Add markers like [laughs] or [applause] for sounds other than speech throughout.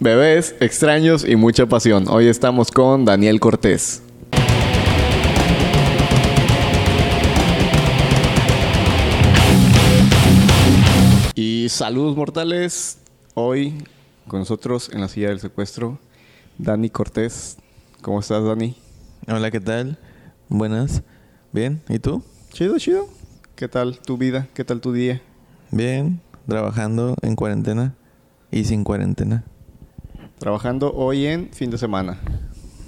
bebés, extraños y mucha pasión. Hoy estamos con Daniel Cortés. Y saludos mortales. Hoy con nosotros en la silla del secuestro, Dani Cortés. ¿Cómo estás, Dani? Hola, ¿qué tal? Buenas. ¿Bien? ¿Y tú? Chido, chido. ¿Qué tal tu vida? ¿Qué tal tu día? Bien, trabajando en cuarentena y sin cuarentena. Trabajando hoy en fin de semana.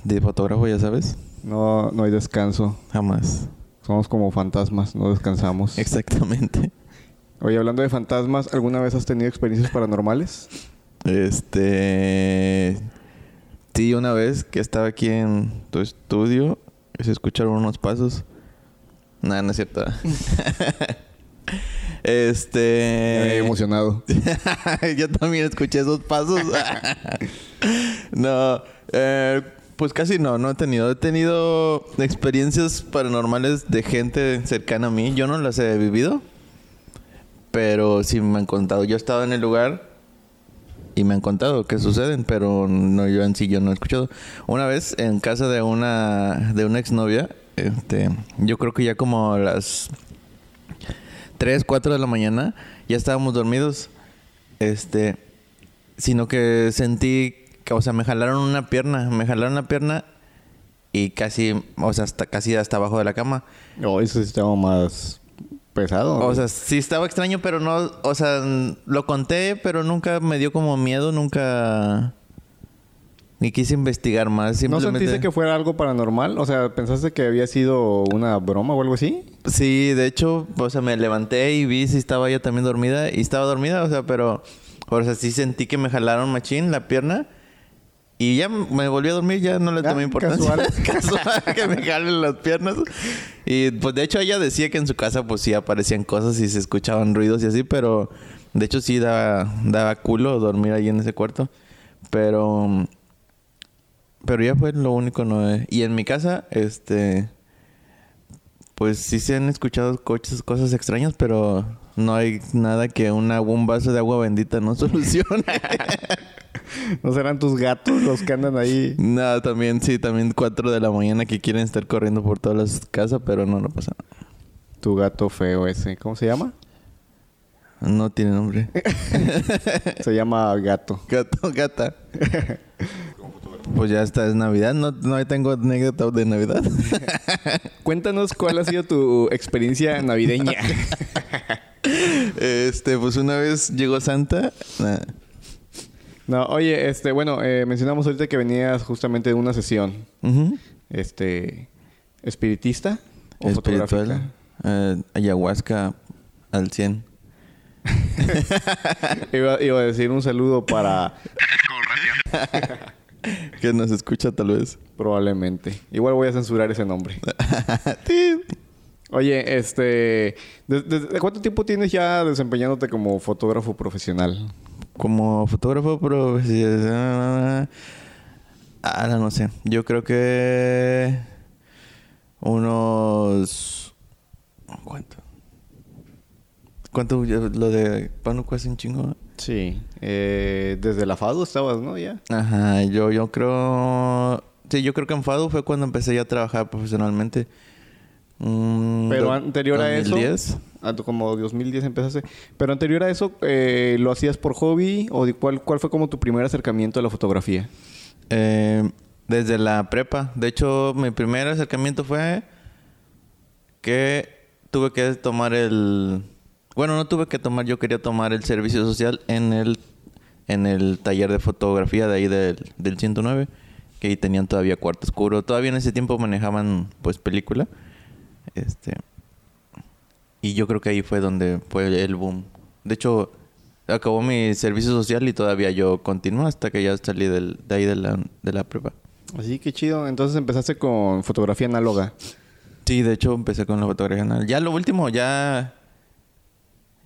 De fotógrafo, ya sabes. No, no hay descanso. Jamás. Somos como fantasmas, no descansamos. [laughs] Exactamente. Oye, hablando de fantasmas, ¿alguna vez has tenido experiencias paranormales? Este. Sí, una vez que estaba aquí en tu estudio, se escucharon unos pasos. Nada, no es cierto. [laughs] este. Emocionado. [laughs] Yo también escuché esos pasos. [laughs] no, eh, pues casi no, no he tenido. He tenido experiencias paranormales de gente cercana a mí. Yo no las he vivido. Pero sí me han contado. Yo he estado en el lugar y me han contado que suceden, pero no yo en sí yo no he escuchado. Una vez en casa de una de una exnovia, este, yo creo que ya como a las 3, 4 de la mañana ya estábamos dormidos. Este, sino que sentí que o sea, me jalaron una pierna, me jalaron la pierna y casi, o sea, hasta casi hasta abajo de la cama. No, eso sí estaba más pesado. O sea, sí estaba extraño, pero no, o sea, lo conté, pero nunca me dio como miedo, nunca ni quise investigar más. ¿No Simplemente... sentiste que fuera algo paranormal? O sea, ¿pensaste que había sido una broma o algo así? Sí, de hecho, o sea, me levanté y vi si estaba ella también dormida y estaba dormida, o sea, pero, o sea, sí sentí que me jalaron machín la pierna. Y ya me volví a dormir, ya no le Ah, tomé importancia. casual. [laughs] Casual que me jalen las piernas. Y pues de hecho ella decía que en su casa pues sí aparecían cosas y se escuchaban ruidos y así, pero de hecho sí daba, daba culo dormir ahí en ese cuarto. Pero pero ya fue lo único no y en mi casa este pues sí se han escuchado coches, cosas extrañas, pero no hay nada que una, un vaso de agua bendita no [laughs] solucione. [laughs] ¿No serán tus gatos los que andan ahí? no, también sí, también 4 de la mañana que quieren estar corriendo por todas las casas, pero no, no pasa nada. Tu gato feo ese. ¿Cómo se llama? No tiene nombre. [laughs] Se llama gato. Gato, gata. Pues ya está, es Navidad. No, no tengo anécdota de Navidad. [laughs] Cuéntanos cuál ha sido tu experiencia navideña. [laughs] este, pues una vez llegó Santa. nah, No, oye, este, bueno, eh, mencionamos ahorita que venías justamente de una sesión, este, espiritista o Espiritual. fotográfica. eh, ayahuasca al 100. [laughs] Iba, iba a decir un saludo para [laughs] Que nos escucha tal vez. probablemente. Igual voy a censurar ese nombre. [laughs] Oye, este, ¿desde, desde cuánto tiempo tienes ya desempeñándote como fotógrafo profesional? Como fotógrafo profesional. Ah, no sé. Yo creo que. Unos. ¿Cuánto? ¿Cuánto? Lo de Pánuco hace un chingo. Sí. Eh, desde la FADU estabas, ¿no? Ya. Ajá, yo, yo creo. Sí, yo creo que en Fado fue cuando empecé ya a trabajar profesionalmente. Mm, Pero anterior a eso, 2010. ah, como 2010 empezaste. Pero anterior a eso, eh, ¿lo hacías por hobby o cuál, cuál fue como tu primer acercamiento a la fotografía? Eh, desde la prepa. De hecho, mi primer acercamiento fue que tuve que tomar el... Bueno, no tuve que tomar, yo quería tomar el servicio social en el, en el taller de fotografía de ahí del, del 109, que ahí tenían todavía cuarto oscuro. Todavía en ese tiempo manejaban pues película. Este... Y yo creo que ahí fue donde fue el boom. De hecho, acabó mi servicio social y todavía yo continué hasta que ya salí del, de ahí de la, de la prepa. Así que chido. Entonces empezaste con fotografía análoga. Sí, de hecho empecé con la fotografía anal. Ya lo último, ya...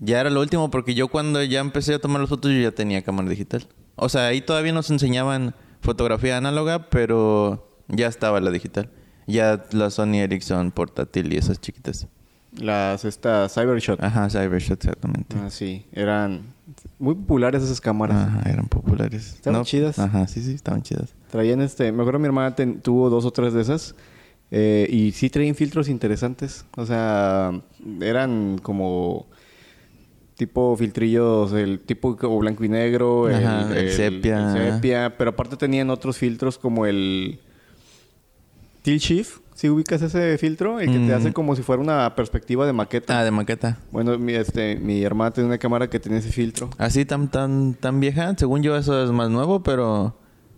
Ya era lo último porque yo cuando ya empecé a tomar las fotos yo ya tenía cámara digital. O sea, ahí todavía nos enseñaban fotografía análoga, pero ya estaba la digital. Ya la Sony Ericsson portátil y esas chiquitas. Las estas Cybershot. Ajá, Cybershot, exactamente. Ah, sí. Eran Muy populares esas cámaras. Ajá, eran populares. Estaban chidas. Ajá, sí, sí, estaban chidas. Traían este, me acuerdo mi hermana ten- tuvo dos o tres de esas. eh, y sí traían filtros interesantes. O sea, eran como tipo filtrillos, el tipo blanco y negro, el, sepia. el sepia, pero aparte tenían otros filtros como el Tilt Shift. Si ubicas ese filtro, el que te Mm. hace como si fuera una perspectiva de maqueta. Ah, de maqueta. Bueno, mi, este, mi hermana tenía una cámara que tenía ese filtro. Así tan, tan, tan vieja. Según yo, eso es más nuevo, pero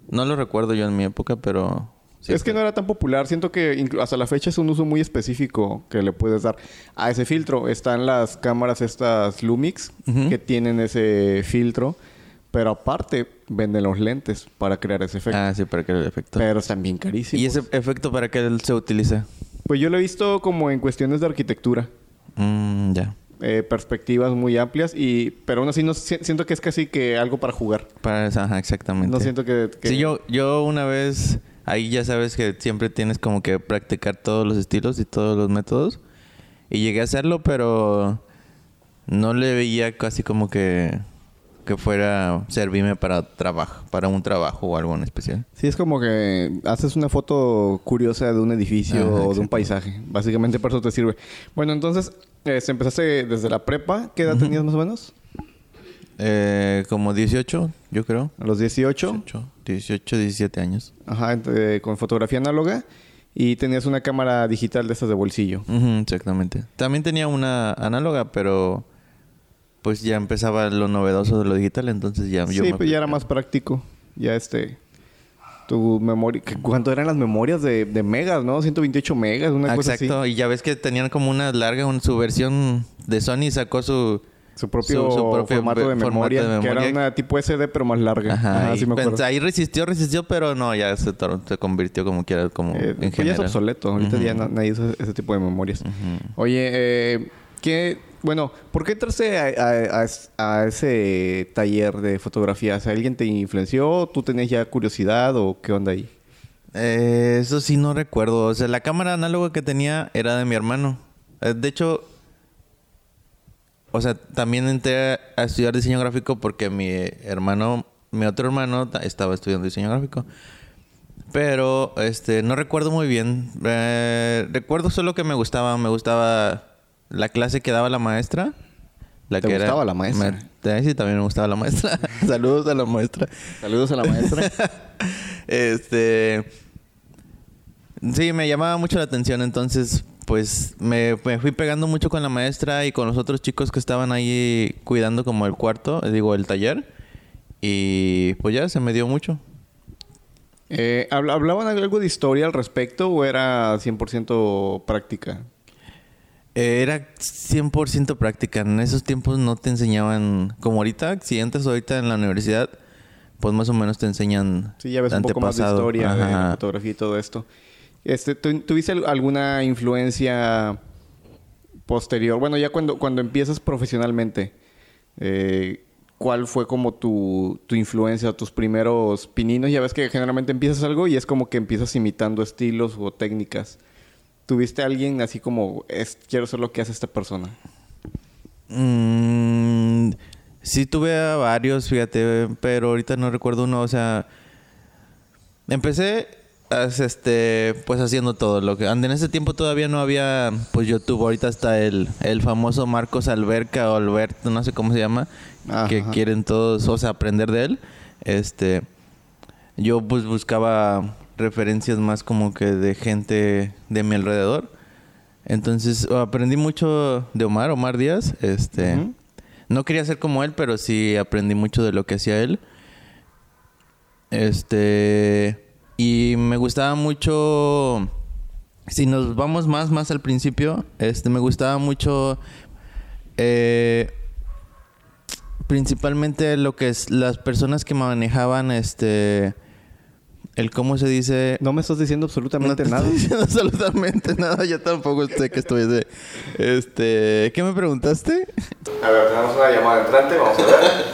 no lo recuerdo yo en mi época, pero. Sí es que no era tan popular. Siento que hasta la fecha es un uso muy específico que le puedes dar a ese filtro. Están las cámaras estas Lumix que tienen ese filtro. Pero aparte venden los lentes para crear ese efecto. Ah, sí, para que el efecto. pero están bien carísimos. ¿Y ese efecto para qué se utiliza? Pues yo lo he visto como en cuestiones de arquitectura. Mm, ya. eh, perspectivas muy amplias. y Pero aún así no, si- siento que es casi que algo para jugar. Para ajá, exactamente. No siento que... que- Sí, yo, yo una vez, ahí ya sabes que siempre tienes como que practicar todos los estilos y todos los métodos. Y llegué a hacerlo, pero no le veía casi como que, que fuera servirme para trabajo, para un trabajo o algo en especial. Sí, es como que haces una foto curiosa de un edificio Ajá, o de un paisaje. Básicamente para eso te sirve. Bueno, entonces, este, empezaste desde la prepa. ¿Qué edad tenías más o menos? Eh, como 18, yo creo. A los 18. 18, 18, 17 años. Ajá, entre- con fotografía análoga. Y tenías una cámara digital de estas de bolsillo. Exactamente. También tenía una análoga, pero pues ya empezaba lo novedoso de lo digital, entonces ya Sí, yo pues ya era más práctico. Ya este... Tu memoria... ¿Cuánto eran las memorias de, de megas, no? 128 megas, una cosa Exacto, así. y ya ves que tenían como una larga, un- su versión de Sony sacó su... Su propio, Su- su propio formato, de formato memoria, Que era una tipo SD, pero más larga. Ajá, Ajá, sí me acuerdo. ahí resistió, resistió, pero no, ya se, se convirtió como quiera, como Eh, en pues ya es obsoleto. Ahorita ya na- nadie usa ese tipo de memorias. Oye, eh, ¿qué... Bueno, ¿por qué entraste a, a- a es- a ese taller de fotografía? ¿alguien te influenció? ¿Tú tenías ya curiosidad o qué onda ahí? Eh, eso sí no recuerdo. O sea, la cámara análoga que tenía era de mi hermano. Eh, de hecho, o sea, también entré a estudiar diseño gráfico porque mi hermano, mi otro hermano ta- estaba estudiando diseño gráfico. Pero, este, no recuerdo muy bien. Eh, recuerdo solo que me gustaba, me gustaba la clase que daba la maestra. La ¿Te que gustaba era, la maestra? me- sí, también me gustaba la maestra. [laughs] [laughs] Saludos a la maestra. Saludos a la maestra. [laughs] este. Sí, me llamaba mucho la atención, entonces, pues me, me fui pegando mucho con la maestra y con los otros chicos que estaban ahí cuidando como el cuarto, digo, el taller. Y pues ya se me dio mucho. Eh, ¿habl- ¿Hablaban algo de historia al respecto o era 100% práctica? Eh, Era 100% práctica. En esos tiempos no te enseñaban, como ahorita, si entras ahorita en la universidad, pues más o menos te enseñan Sí, ya ves un poco más de historia, de fotografía y todo esto. Este, ¿tú- ¿Tuviste al- alguna influencia posterior? Bueno, ya cuando, cuando empiezas profesionalmente, eh, ¿cuál fue como tu, tu influencia, tus primeros pininos? Ya ves que generalmente empiezas algo y es como que empiezas imitando estilos o técnicas. ¿Tuviste alguien así como, quiero ser lo que hace esta persona? Mm, sí tuve a varios, fíjate, pero ahorita no recuerdo uno, o sea, empecé as- este pues haciendo todo lo que en ese tiempo todavía no había pues YouTube, ahorita está el, el famoso Marcos Alberca o Alberto, no sé cómo se llama, que quieren todos, o sea, aprender de él. Este yo pues buscaba referencias más como que de gente de mi alrededor. Entonces aprendí mucho de Omar, Omar Díaz. Este, no quería ser como él, pero sí aprendí mucho de lo que hacía él. Este, y me gustaba mucho. Si nos vamos más, más al principio, este, me gustaba mucho. eh, principalmente lo que es las personas que manejaban este el cómo se dice No me estás diciendo absolutamente no te nada. estoy diciendo [laughs] absolutamente nada yo tampoco sé que estoy de este qué me preguntaste A ver, tenemos una llamada entrante, vamos a ver. [laughs]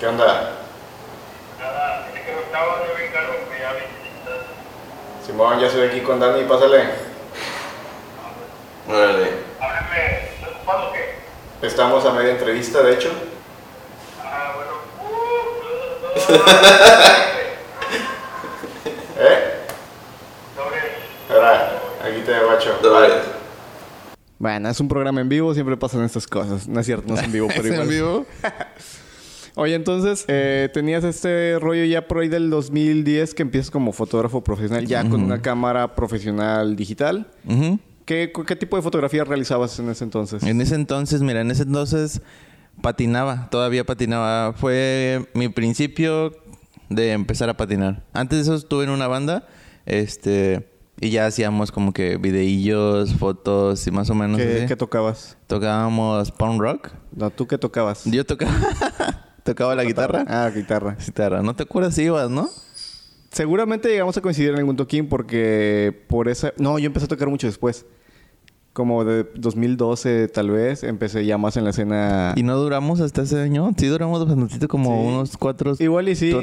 ¿Qué onda? Que no estaba de ubicar un día visita. Simón, ya estoy aquí con Dani, pásale. órale Háblame, ¿estás ocupado o qué? Estamos a media entrevista, de hecho. Ah, bueno. [laughs] ¿Eh? Sobre. Ahora, aquí te bacho. Bueno, es un programa en vivo, siempre pasan estas cosas. No es cierto, no es en vivo, [laughs] pero ¿Es igual. en vivo? [laughs] Oye, entonces, eh, tenías este rollo ya por ahí del 2010 que empiezas como fotógrafo profesional, ya con una cámara profesional digital. ¿Qué, ¿Qué tipo de fotografía realizabas en ese entonces? En ese entonces, mira, en ese entonces patinaba, todavía patinaba. Fue mi principio de empezar a patinar. Antes de eso estuve en una banda, este, y ya hacíamos como que videillos, fotos y más o menos ¿Qué, qué tocabas? Tocábamos punk rock. No, ¿tú qué tocabas? Yo tocaba, tocaba la guitarra. Ah, guitarra. Guitarra, no te acuerdas si ibas, ¿no? Seguramente llegamos a coincidir en algún toquín porque por esa... No, yo empecé a tocar mucho después. Como de 2012 tal vez, empecé ya más en la escena... Y no duramos hasta ese año. Sí duramos bastante, como Sí. unos cuatro... Igual y sí,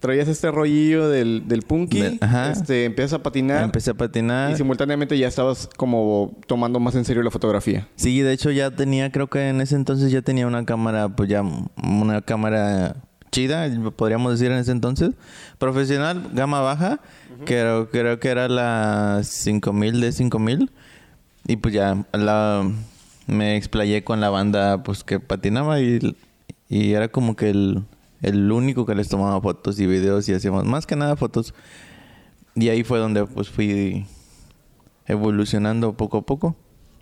traías este rollillo del, del punky, ajá. este, empiezas a patinar Empecé a patinar. y simultáneamente ya estabas como tomando más en serio la fotografía. Sí, de hecho ya tenía, creo que en ese entonces ya tenía una cámara, pues ya una cámara chida, podríamos decir en ese entonces. Profesional, gama baja, creo, creo que era la 5000 de 5000. Y pues ya la, me explayé con la banda pues que patinaba y, y era como que el, el único que les tomaba fotos y videos y hacíamos más que nada fotos. Y ahí fue donde pues fui evolucionando poco a poco.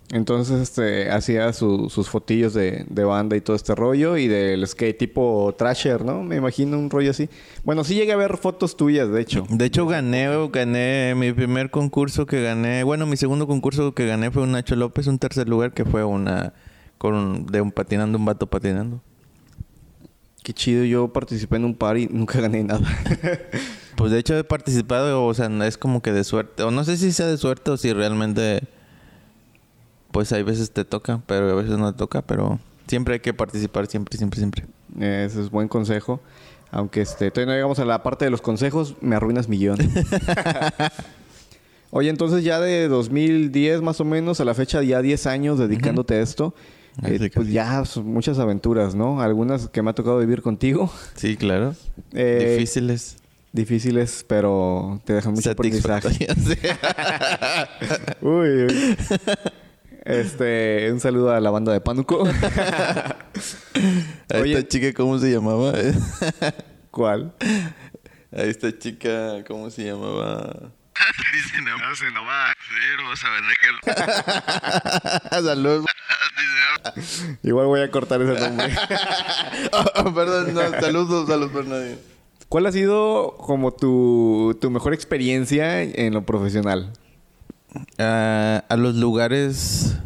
Entonces, este, hacía su- sus fotillos de, de banda y todo este rollo y del skate tipo trasher, ¿no? Me imagino un rollo así. Bueno, sí llegué a ver fotos tuyas, de hecho. De hecho, gané, gané mi primer concurso que gané. Bueno, mi segundo concurso que gané fue un Nacho López, un tercer lugar que fue una con de un patinando, un vato patinando. Qué chido, yo participé en un par y nunca [laughs] gané nada. Pues de hecho he participado, o sea, es como que de suerte, o no sé si sea de suerte o si realmente, pues hay veces te toca, pero a veces no te toca, pero siempre hay que participar, siempre, siempre, siempre. Ese es buen consejo. Aunque este, todavía no llegamos a la parte de los consejos, me arruinas millón. [laughs] Oye, entonces ya de 2010 más o menos a la fecha, ya 10 años dedicándote a esto. Eh, pues ya son muchas aventuras, ¿no? Algunas que me ha tocado vivir contigo. [laughs] Sí, claro. Eh, Difíciles. Difíciles, pero te dejan mucho aprendizaje. [laughs] [laughs] Uy, uy. Este, un saludo a la banda de Pánuco. A Oye. esta chica, ¿cómo se llamaba? ¿Cuál? A esta chica, ¿cómo se llamaba? [laughs] Dice, no se no va. [laughs] Pero saben de que. [laughs] Salud. Igual voy a cortar ese nombre. Oh, perdón, no, saludos a los Bernadines. ¿Cuál ha sido como tu, tu mejor experiencia en lo profesional? Ah, a los lugares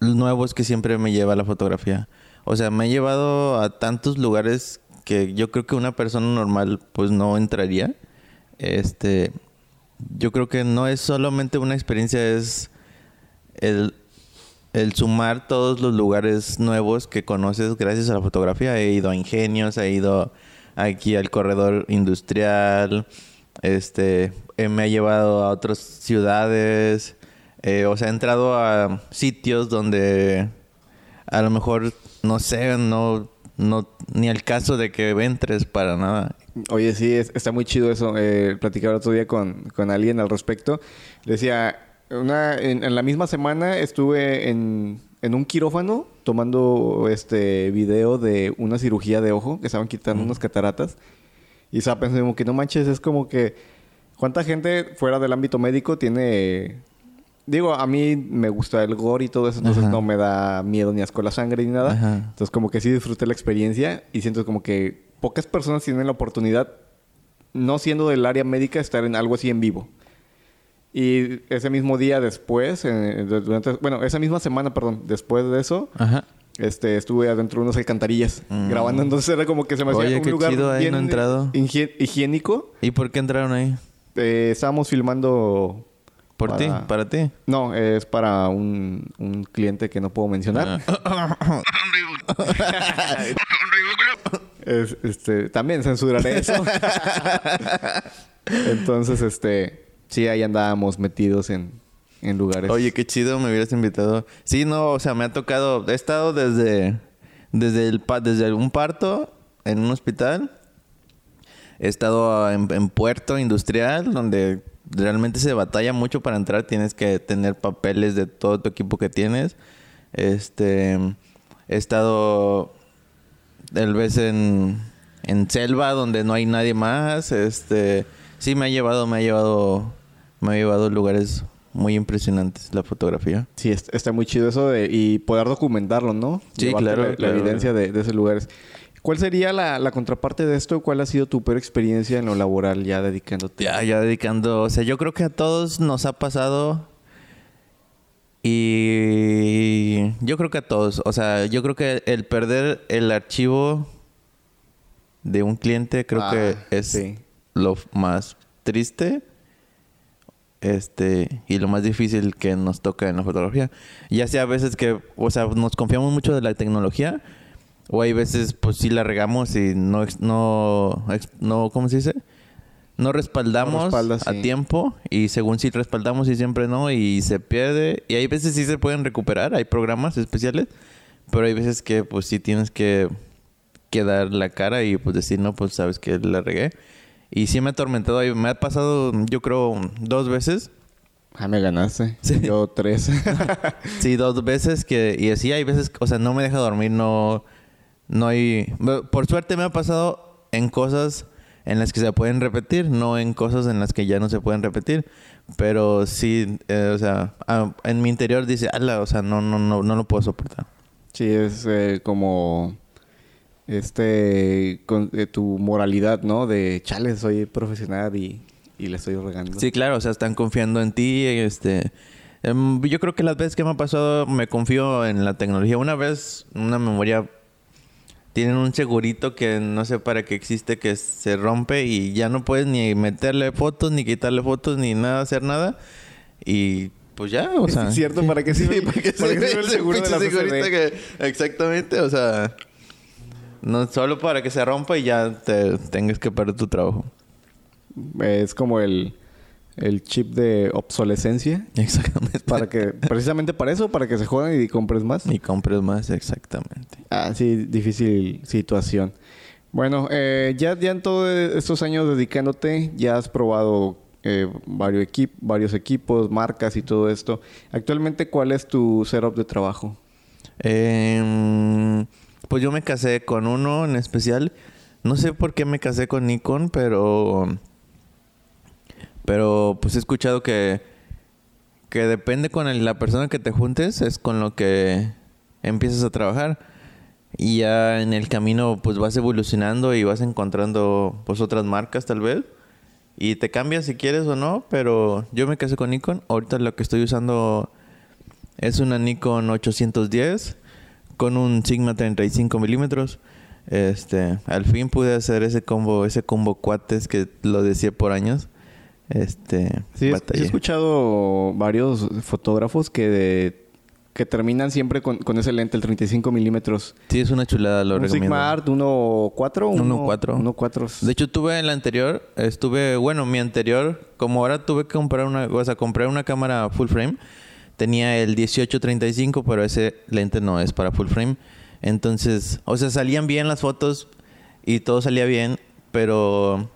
nuevos que siempre me lleva la fotografía. O sea, me he llevado a tantos lugares que yo creo que una persona normal pues no entraría. Este, yo creo que no es solamente una experiencia, es el, el sumar todos los lugares nuevos que conoces gracias a la fotografía. He ido a Ingenios, he ido aquí al corredor industrial, este, eh, me ha llevado a otras ciudades, eh, o sea, he entrado a sitios donde a lo mejor, no sé, no, no, ni al caso de que entres para nada. Oye, sí, es- está muy chido eso. Eh, platicaba el otro día con, con alguien al respecto. Decía, una, en, en la misma semana estuve en, en un quirófano tomando este video de una cirugía de ojo que estaban quitando unas cataratas. Y estaba pensando como que no manches, es como que cuánta gente fuera del ámbito médico tiene... Digo, a mí me gusta el gore y todo eso, entonces Ajá. no me da miedo ni asco la sangre ni nada. Ajá. Entonces como que sí disfruté la experiencia y siento como que pocas personas tienen la oportunidad, no siendo del área médica, estar en algo así en vivo. Y ese mismo día después, eh, de- durante, bueno, esa misma semana, perdón, después de eso, Ajá. este, estuve adentro de unas alcantarillas Mm. grabando. Entonces era como que se me hacía Oye, un qué lugar chido, ahí bien no he entrado. higien- higiénico. ¿Y por qué entraron ahí? Eh, estábamos filmando... ¿Por Para- ti? ¿Para ti? No, es para un, un cliente que no puedo mencionar. Ah. [laughs] Es- este, también censuraré eso. [laughs] Entonces, este, sí, ahí andábamos metidos en, en lugares. Oye, qué chido, me hubieras invitado. Sí, no, o sea, me ha tocado, he estado desde, desde, el, desde un parto en un hospital. He estado en, en puerto industrial, donde realmente se batalla mucho para entrar. Tienes que tener papeles de todo tu equipo que tienes. Este, he estado tal vez en, en selva, donde no hay nadie más. Este, sí, me ha llevado, me ha llevado, me ha llevado lugares muy impresionantes la fotografía. Sí, est- está muy chido eso de... Y poder documentarlo, ¿no? Sí, Llevarte claro, La, la claro. evidencia de, de esos lugares. ¿Cuál sería la, la contraparte de esto? ¿Cuál ha sido tu peor experiencia en lo laboral ya dedicándote? Ya, ya dedicando, o sea, yo creo que a todos nos ha pasado y yo creo que a todos, o sea, yo creo que el perder el archivo de un cliente creo Ah, que es sí. lo más triste este y lo más difícil que nos toca en la fotografía. Ya sea a veces que, o sea, nos confiamos mucho de la tecnología o hay veces pues sí la regamos y no no no ¿cómo se dice? No respaldamos No a tiempo y según si respaldamos y siempre no y se pierde y hay veces sí se pueden recuperar, hay programas especiales, pero hay veces que pues sí tienes que que dar la cara y pues decir, no, pues sabes que la regué. Y sí me ha atormentado, me ha pasado yo creo dos veces. Ah, me ganaste. [laughs] Sí. Yo tres. [laughs] Sí, dos veces que... Y así hay veces, o sea, no me deja dormir, no... No hay... Por suerte me ha pasado en cosas en las que se pueden repetir, no en cosas en las que ya no se pueden repetir. Pero sí, eh, o sea, ah, en mi interior dice, ala, o sea, no, no, no, no lo puedo soportar. sí, es eh, como... Este... Con, eh, tu moralidad, ¿no? De, chale, soy profesional y, y le estoy regando. Sí, claro, o sea, están confiando en ti, este... em, yo creo que las veces que me ha pasado me confío en la tecnología. Una vez, una memoria... Tienen un segurito que no sé para qué existe, que se rompe y ya no puedes ni meterle fotos, ni quitarle fotos, ni nada, hacer nada. Y pues ya, o sea... ¿Es cierto? ¿Para qué [laughs] sirve? Sí, ¿para qué [laughs] ¿Para qué sirve el seguro de la que- Exactamente, o sea... No solo para que se rompa y ya te tengas que perder tu trabajo. Es como el, el chip de obsolescencia. Exactamente. [laughs] Para que, precisamente para eso, para que se jodan y compres más. Y compres más, exactamente. Ah, sí, difícil situación. Bueno, eh, ya, ya en todos estos años dedicándote, ya has probado eh, varios, equip- varios equipos, marcas y todo esto. Actualmente, ¿cuál es tu setup de trabajo? Em, pues yo me casé con uno en especial. No sé por qué me casé con Nikon, pero... Pero pues he escuchado que... Que depende con el- la persona que te juntes, es con lo que empiezas a trabajar. Y ya en el camino pues vas evolucionando y vas encontrando pues otras marcas tal vez. Y te cambias si quieres o no, pero yo me casé con Nikon. Ahorita lo que estoy usando es una Nikon 810 con un Sigma 35 milímetros. Este, al fin pude hacer ese combo, ese combo cuates que lo decía por años. Este, Sí, he- batallé. he escuchado varios fotógrafos que, de- que terminan siempre con, con ese lente, el 35 milímetros. Sí, es una chulada, lo un recomiendo. Sigma Art 1.4. 1.4. 1.4. De hecho, tuve en la anterior, estuve, bueno, mi anterior, como ahora tuve que comprar una, o sea, compré una cámara full frame, tenía el 1835, pero ese lente no es para full frame. Entonces, o sea, salían bien las fotos y todo salía bien, pero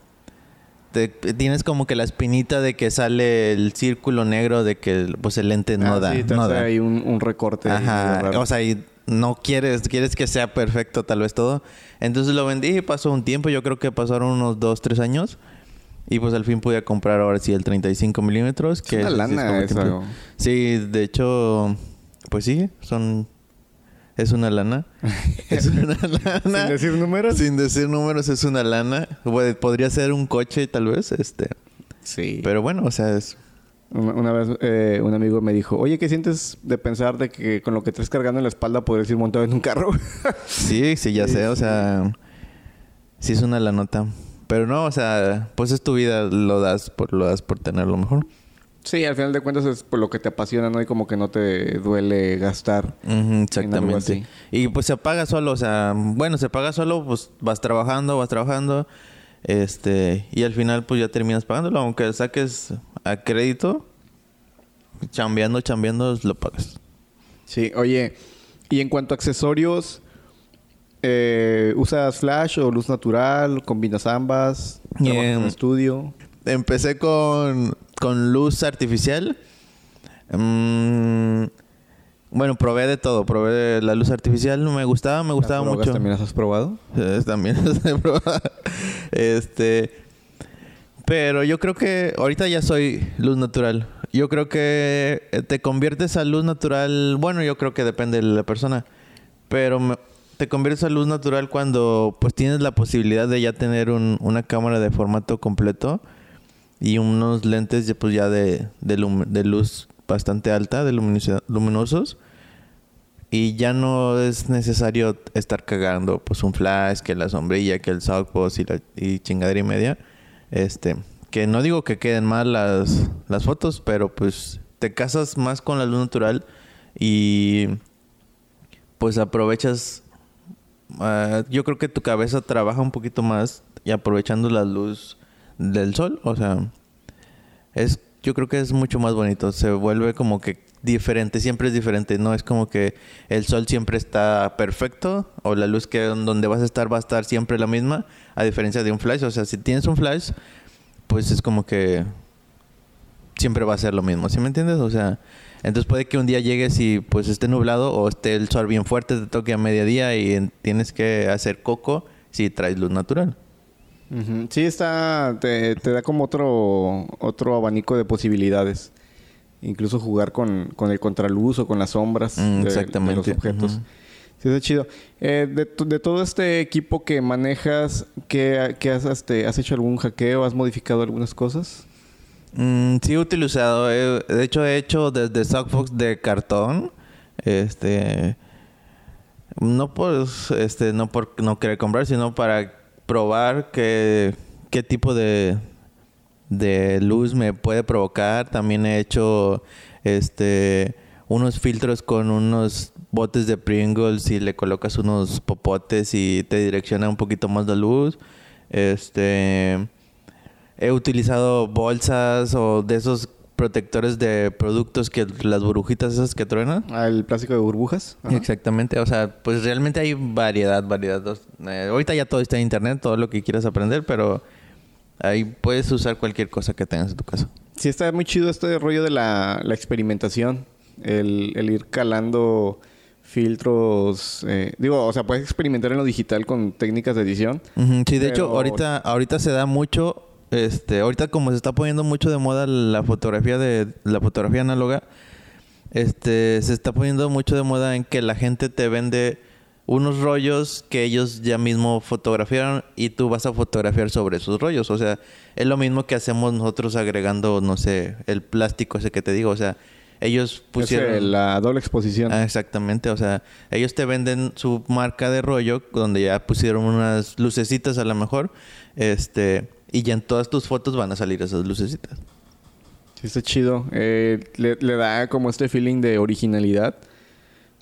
te- tienes como que la espinita de que sale el círculo negro de que pues el lente no Ah, da, sí, no da. ahí un, un recorte. Ajá, o sea, y no quieres, quieres que sea perfecto tal vez todo. Entonces lo vendí y pasó un tiempo, yo creo que pasaron unos 2, 3 años. Y pues al fin pude comprar ahora sí el 35 milímetros. Que una es lana tiempo. Sí, de hecho, pues sí, son... Es una lana. [laughs] es una lana. Sin decir números. Sin decir números es una lana. Pod- Podría ser un coche tal vez, este. Sí. Pero bueno, o sea, es... Una, una vez eh, un amigo me dijo, oye, ¿qué sientes de pensar de que con lo que traes cargando en la espalda podrías ir montado en un carro? [laughs] Sí, sí, ya sé, o sea, sí es una la nota. Pero no, o sea, pues es tu vida, lo das por, lo das por tenerlo mejor. Sí, al final de cuentas es por lo que te apasiona, ¿no? Y como que no te duele gastar. Exactamente. Y pues se apaga solo, o sea, bueno, se apaga solo, pues vas trabajando, vas trabajando, este, y al final pues ya terminas pagándolo, aunque saques a crédito, chambeando, chambeando, lo pagas. Sí, oye, y en cuanto a accesorios, eh, ¿usas flash o luz natural? ¿Combinas ambas? ¿Trabajas en Em, estudio? Empecé con, con luz artificial. Mm, bueno, probé de todo. Probé la luz artificial. Me gustaba, me gustaba ¿Las drogas mucho. ¿También las has probado? Eh, [laughs] También las he probado. Este. Pero yo creo que ahorita ya soy luz natural. Yo creo que eh, te conviertes a luz natural. Bueno, yo creo que depende de la persona. Pero me- te conviertes a luz natural cuando pues tienes la posibilidad de ya tener un- una cámara de formato completo y unos lentes pues ya de, de, luz bastante alta, de luminosos. Y ya no es necesario estar cagando pues un flash, que la sombrilla, que el softbox y, la, y chingadera y media. Este, que no digo que queden mal las, las fotos, pero pues te casas más con la luz natural y pues aprovechas ah, yo creo que tu cabeza trabaja un poquito más y aprovechando la luz del sol, o sea, es yo creo que es mucho más bonito, se vuelve como que diferente, siempre es diferente, no es como que el sol siempre está perfecto o la luz que donde vas a estar va a estar siempre la misma, a diferencia de un flash, o sea, si tienes un flash, pues es como que siempre va a ser lo mismo, ¿sí me entiendes? O sea, entonces puede que un día llegues y pues esté nublado o esté el sol bien fuerte, te toque a mediodía y en- tienes que hacer coco si traes luz natural. Sí, está... Te, te da como otro, otro abanico de posibilidades. Incluso jugar con, con el contraluz o con las sombras Mm, de- los objetos. Sí, está chido. Eh, de, de todo este equipo que manejas, ¿qué, qué has, este, has hecho algún hackeo? ¿Has modificado algunas cosas? Mm, sí he utilizado, he- de hecho he hecho desde Softbox de cartón, este, no por, este, no por no querer comprar, sino para probar qué, qué tipo de, de luz me puede provocar. También he hecho, este, unos filtros con unos botes de Pringles y le colocas unos popotes y te direcciona un poquito más la luz. Este, He utilizado bolsas o de esos protectores de productos que las burbujitas esas que truenan. Ah, el plástico de burbujas. Ajá. Exactamente, o sea, pues realmente hay variedad, variedad. Eh, ahorita ya todo está en internet, todo lo que quieras aprender, pero ahí puedes usar cualquier cosa que tengas en tu casa. Sí, está muy chido este rollo de la, la experimentación. El, el ir calando filtros. eh, digo, o sea, puedes experimentar en lo digital con técnicas de edición. Ujú, Sí, de hecho, ahorita, ahorita se da mucho, este, ahorita como se está poniendo mucho de moda la fotografía de la fotografía análoga, este, se está poniendo mucho de moda en que la gente te vende unos rollos que ellos ya mismo fotografiaron y tú vas a fotografiar sobre esos rollos. O sea, es lo mismo que hacemos nosotros agregando, no sé, el plástico ese que te digo. O sea, ellos pusieron... Es, la doble exposición. Ah, exactamente, o sea, ellos te venden su marca de rollo donde ya pusieron unas lucecitas a lo mejor, este, y ya en todas tus fotos van a salir esas lucecitas. Sí, está chido. Eh, le, le da como este feeling de originalidad.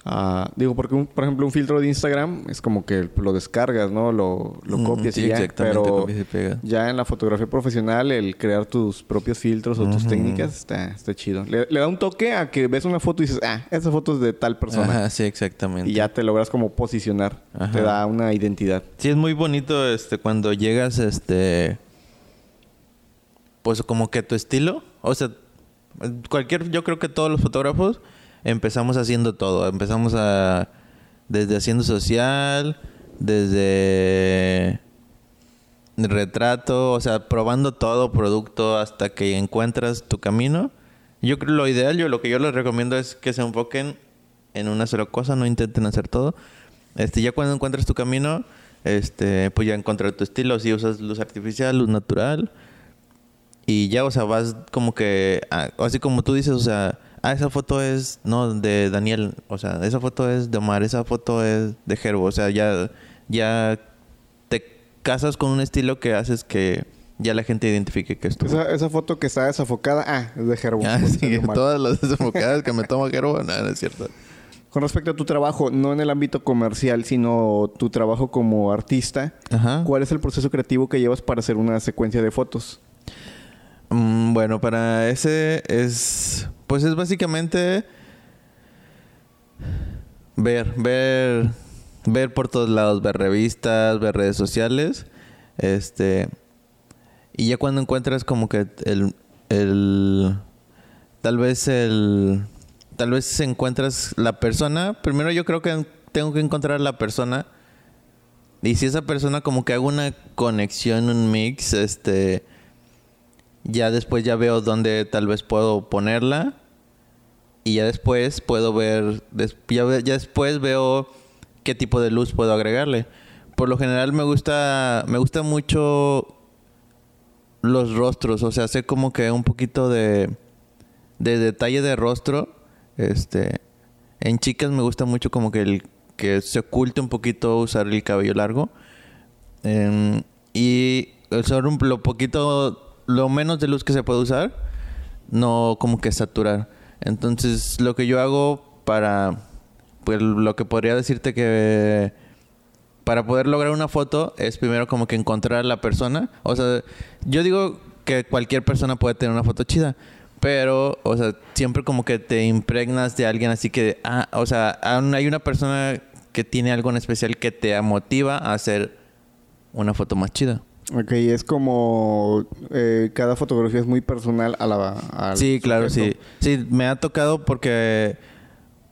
Ah, digo, porque, un- por ejemplo, un filtro de Instagram es como que lo descargas, ¿no? Lo, lo copias sí, y ya. exactamente, Pero y pegas. ya en la fotografía profesional, el crear tus propios filtros o tus técnicas está, está chido. Le, le da un toque a que ves una foto y dices, ah, esa foto es de tal persona. Ajá, sí, exactamente. Y ya te logras como posicionar. Ajá. Te da una identidad. Sí, es muy bonito este cuando llegas este pues como que tu estilo, o sea, cualquier yo creo que todos los fotógrafos empezamos haciendo todo, empezamos a desde haciendo social, desde retrato, o sea, probando todo producto hasta que encuentras tu camino. Yo creo lo ideal, yo lo que yo les recomiendo es que se enfoquen en una sola cosa, no intenten hacer todo. Este, ya cuando encuentres tu camino, este, pues ya encontrar tu estilo, si usas luz artificial, luz natural. Y ya, o sea, vas como que, ah, así como tú dices, o sea, ah, esa foto es, no, de Daniel, o sea, esa foto es de Omar, esa foto es de Gerbo, o sea, ya, ya te casas con un estilo que haces que ya la gente identifique que es tú. Esa, esa foto que está desafocada, ah, es de Gerbo. Ah, sí, todas las desenfocadas que me toma Gerbo, [laughs] no, no es cierto. Con respecto a tu trabajo, no en el ámbito comercial, sino tu trabajo como artista, Ajá. ¿cuál es el proceso creativo que llevas para hacer una secuencia de fotos? Mm, bueno, para ese es Pues es básicamente ver, ver, ver por todos lados, ver revistas, ver redes sociales, este, y ya cuando encuentras como que el, el, tal vez el, tal vez encuentras la persona, primero yo creo que tengo que encontrar la persona, y si esa persona como que hago una conexión, un mix, este, ya después ya veo dónde tal vez puedo ponerla y ya después puedo ver, ya, después veo qué tipo de luz puedo agregarle. Por lo general me gusta, me gusta mucho los rostros, o sea, hacer como que un poquito de, de detalle de rostro. Este, en chicas me gusta mucho como que el que se oculte un poquito usar el cabello largo. Em, y usar un, lo poquito, lo menos de luz que se puede usar, no como que saturar. Entonces, lo que yo hago para, pues lo que podría decirte que para poder lograr una foto es primero como que encontrar a la persona. O sea, yo digo que cualquier persona puede tener una foto chida. Pero, o sea, siempre como que te impregnas de alguien así que, ah, o sea, hay una persona que tiene algo en especial que te motiva a hacer una foto más chida. Ok, es como eh, cada fotografía es muy personal a la... sí, claro, sí. Sí, me ha tocado porque,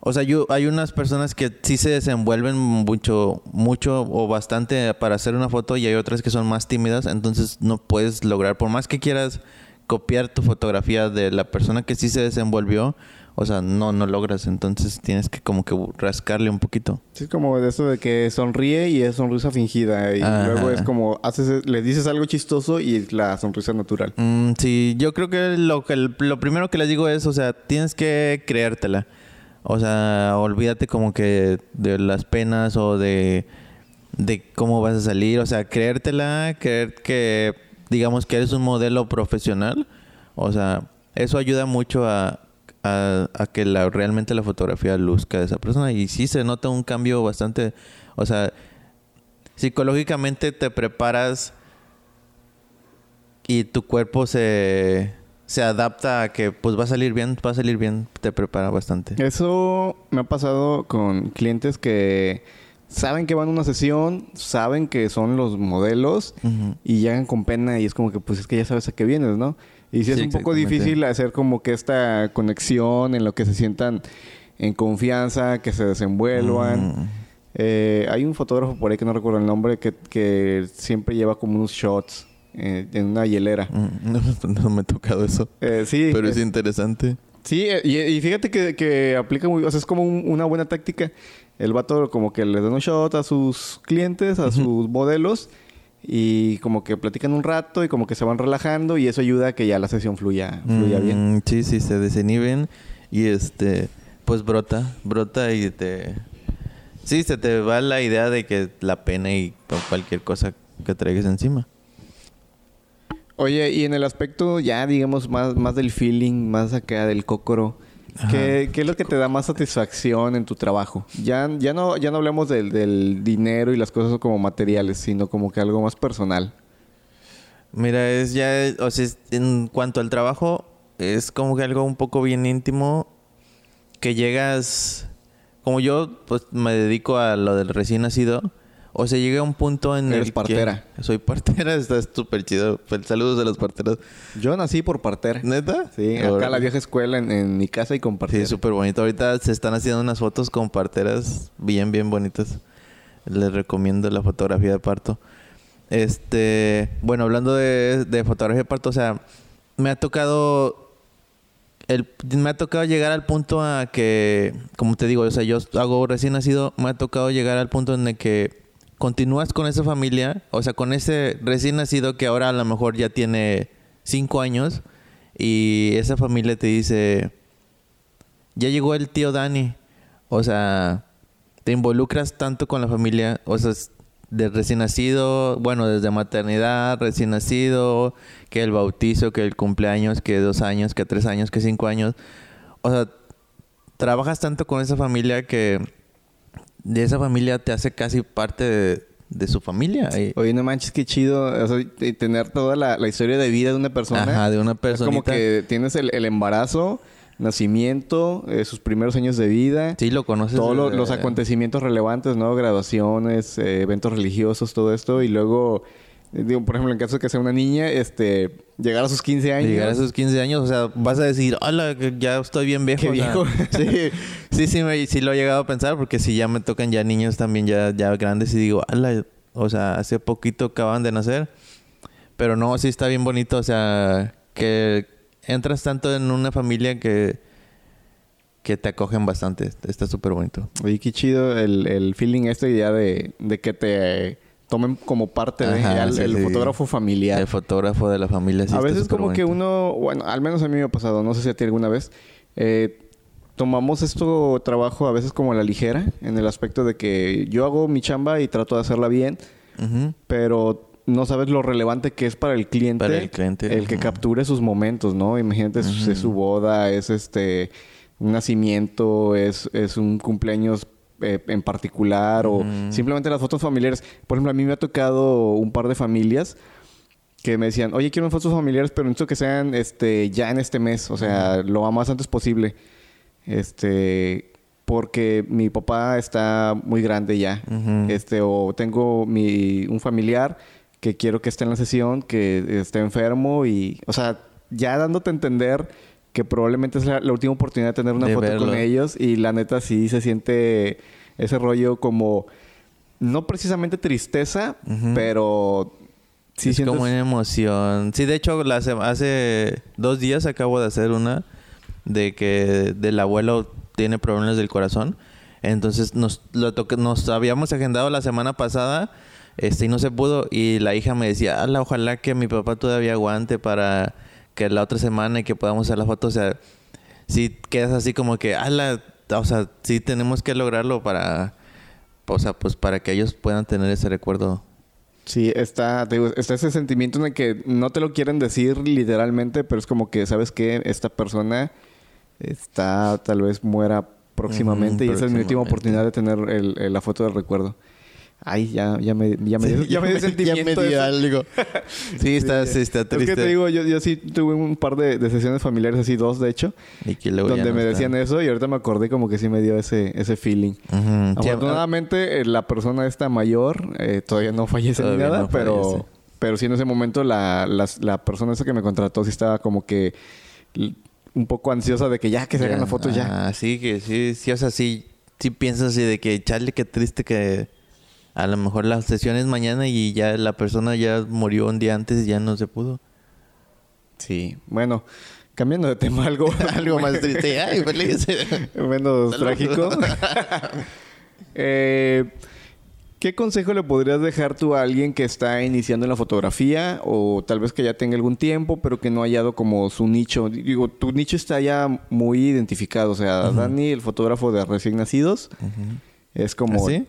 o sea, yo, hay unas personas que sí se desenvuelven mucho, mucho o bastante para hacer una foto y hay otras que son más tímidas, entonces no puedes lograr, por más que quieras copiar tu fotografía de la persona que sí se desenvolvió, o sea, no, no logras. Entonces tienes que como que rascarle un poquito. Sí, es como de eso de que sonríe y es sonrisa fingida. Y luego es como, haces, le dices algo chistoso y la sonrisa natural. Mm, sí, yo creo que lo, que lo primero que les digo es, o sea, tienes que creértela. O sea, olvídate como que de las penas o de, de cómo vas a salir. O sea, creértela, creer que, digamos que eres un modelo profesional. O sea, eso ayuda mucho a, a, que la, realmente la fotografía luzca de esa persona. Y sí se nota un cambio bastante, o sea, psicológicamente te preparas y tu cuerpo se, se adapta a que pues va a salir bien, va a salir bien, te prepara bastante. Eso me ha pasado con clientes que saben que van a una sesión, saben que son los modelos y llegan con pena y es como que pues es que ya sabes a qué vienes, ¿no? Y sí es un poco difícil hacer como que esta conexión en lo que se sientan en confianza, que se desenvuelvan. Mm. Eh, hay un fotógrafo por ahí que no recuerdo el nombre que, siempre lleva como unos shots eh, en una hielera. Mm, no, [laughs] me ha tocado eso. Eh, sí. Pero es interesante. Sí, y, fíjate que, aplica muy... O sea, es como una buena táctica. El vato como que le da un shot a sus clientes, a sus modelos y como que platican un rato y como que se van relajando y eso ayuda a que ya la sesión fluya, fluya bien. Mm, sí, sí, se desinhiben y este, pues brota, brota y te... Sí, se te va la idea de que la pena y cualquier cosa que traigas encima. Oye, y en el aspecto ya, digamos, más, más del feeling, más acá del cócoro, ¿Qué, es lo que te da más satisfacción en tu trabajo? Ya, ya, no, ya no hablemos del, dinero y las cosas como materiales, sino como que algo más personal. Mira, es ya, o sea, en cuanto al trabajo, es como que algo un poco bien íntimo que llegas, como yo, pues me dedico a lo del recién nacido o sea, llega un punto en Eres el partera. soy partera, [laughs] está súper chido. Pues, saludos a los parteros. Yo nací por partera. ¿Neta? Sí, acá la vieja escuela en, mi casa y con partera. Sí, súper bonito. Ahorita se están haciendo unas fotos con parteras bien, bien bonitas. Les recomiendo la fotografía de parto. Este, bueno, hablando de, de fotografía de parto, o sea, me ha tocado el, me ha tocado llegar al punto a que, como te digo, o sea, yo hago recién nacido, me ha tocado llegar al punto en el que continúas con esa familia, o sea, con ese recién nacido que ahora a lo mejor ya tiene cinco años y esa familia te dice, ya llegó el tío Dani, o sea, te involucras tanto con la familia, o sea, de recién nacido, bueno, desde maternidad, recién nacido, que el bautizo, que el cumpleaños, que dos años, que tres años, que cinco años, o sea, trabajas tanto con esa familia que de esa familia te hace casi parte de, su familia. Oye, no manches, qué chido tener toda la, historia de vida de una persona. Ajá, de una persona. Como que tienes el, embarazo, nacimiento, eh, sus primeros años de vida. Sí, lo conoces. Todos lo- los acontecimientos relevantes, ¿no? Graduaciones, eh, eventos religiosos, todo esto. Y luego, eh, digo, por ejemplo, en caso de que sea una niña, este, llegar a sus 15 años. Llegar a sus 15 años, o sea, vas a decir, hola, ya estoy bien viejo. Qué o sea, viejo. [laughs] sí, sí, sí, me- sí lo he llegado a pensar porque si ya me tocan ya niños también ya, ya grandes y digo, hola, o sea, hace poquito acaban de nacer. Pero no, sí está bien bonito, o sea, que entras tanto en una familia que, que te acogen bastante. Está súper bonito. Oye, qué chido el, el feeling este ya de, de que te tomen como parte de Ajá, el, sí, el sí. fotógrafo familiar. El fotógrafo de la familia. sí a veces como que uno, bueno, al menos a mí me ha pasado, no sé si a ti alguna vez, eh, tomamos esto trabajo a veces como a la ligera, en el aspecto de que yo hago mi chamba y trato de hacerla bien, pero no sabes lo relevante que es para el cliente, Para el cliente, el que capture sus momentos, ¿no? Imagínate, es- es su boda, es este un nacimiento, es, es un cumpleaños eh, en particular o simplemente las fotos familiares. Por ejemplo, a mí me ha tocado un par de familias que me decían, oye, quiero unas fotos familiares, pero necesito que sean este, ya en este mes, o sea, lo más antes posible. Este, porque mi papá está muy grande ya. Este, o tengo mi, un familiar que quiero que esté en la sesión, que esté enfermo y, o sea, ya dándote a entender que probablemente es la, la última oportunidad de tener una De foto verlo. con ellos y la neta sí se siente ese rollo como, no precisamente tristeza, pero sí es sientes... como una emoción. Sí, de hecho, la hace dos días acabo de hacer una de que del abuelo tiene problemas del corazón. Entonces nos lo toque- nos habíamos agendado la semana pasada este y no se pudo y la hija me decía, "Ala, ojalá que mi papá todavía aguante para que la otra semana y que podamos hacer la foto." O sea, sí quedas así como que, "Ala, o sea, sí tenemos que lograrlo para o sea, pues para que ellos puedan tener ese recuerdo Sí, está, te digo, está ese sentimiento en el que no te lo quieren decir literalmente, pero es como que, ¿sabes qué? Esta persona está, tal vez muera próximamente y esa es mi última oportunidad de tener el- el- la foto del recuerdo. Ay, ya, ya me, ya me, dio- ya me dio sentimiento eso. algo. [laughs] Sí, está, sí, está Es que te digo, yo, yo sí tuve un par de, de sesiones familiares, así dos de hecho, Y que luego ya donde no me está. decían eso y ahorita me acordé como que sí me dio ese, ese feeling. Sí, Afortunadamente, eh, la persona esta mayor eh, todavía no fallece ni nada, no pero, fallece. pero sí en ese momento la, la persona esa que me contrató sí estaba como que un poco ansiosa de que ya, que se hagan ya. la foto ya. Ah, sí, que sí, sí, o sea, sí, sí piensas así de que, chale, qué triste que a lo mejor la sesión es mañana y ya la persona ya murió un día antes y ya no se pudo. Sí, bueno, cambiando de tema, algo, [laughs] Algo más triste. [laughs] Ay, feliz. menos trágico. [laughs] Eh, ¿Qué consejo le podrías dejar tú a alguien que está iniciando en la fotografía o tal vez que ya tenga algún tiempo pero que no ha hallado como su nicho? Digo, tu nicho está ya muy identificado. O sea, Dani, el fotógrafo de recién nacidos, es como... ¿Así?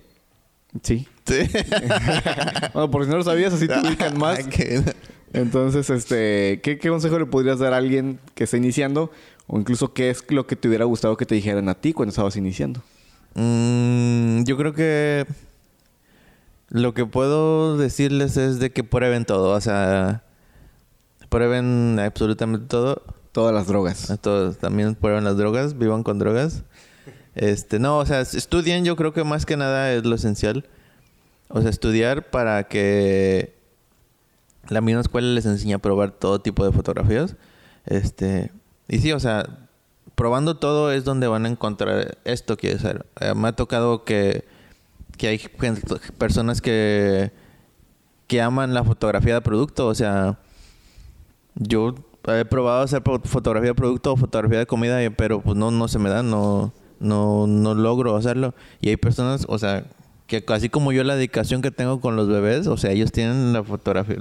Sí. Sí. [laughs] Bueno, por si no lo sabías, así te [laughs] ubican más. Ah, Entonces, este, ¿qué, qué consejo le podrías dar a alguien que está iniciando? O incluso, ¿qué es lo que te hubiera gustado que te dijeran a ti cuando estabas iniciando? Mm, yo creo que lo que puedo decirles es de que prueben todo, o sea, prueben absolutamente todo. Todas las drogas. Todos también prueben las drogas, vivan con drogas. Este, no, o sea, estudien, yo creo que más que nada es lo esencial. O sea, estudiar para que la misma escuela les enseñe a probar todo tipo de fotografías. Este, y sí, o sea, probando todo es donde van a encontrar esto que hacer. Eh, me ha tocado que, que hay personas que, que aman la fotografía de producto, o sea, yo he probado hacer fotografía de producto o fotografía de comida, pero pues no, no se me da, no, no, no logro hacerlo. Y hay personas, o sea, que así como yo la dedicación que tengo con los bebés, o sea, ellos tienen la fotografía,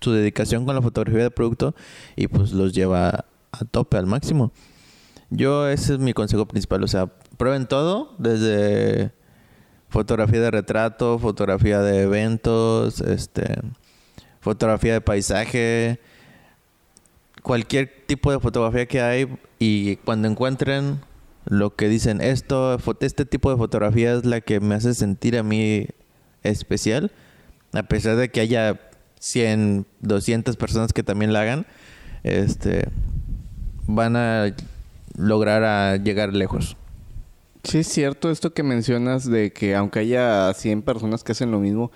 su dedicación con la fotografía de producto y pues los lleva a tope, al máximo. Yo, ese es mi consejo principal, o sea, prueben todo, desde fotografía de retrato, fotografía de eventos, este, fotografía de paisaje, cualquier tipo de fotografía que hay y cuando encuentren lo que dicen esto, este tipo de fotografía es la que me hace sentir a mí especial, a pesar de que haya 100, 200 personas que también la hagan, este, van a lograr a llegar lejos. Sí, es cierto esto que mencionas de que aunque haya 100 personas que hacen lo mismo,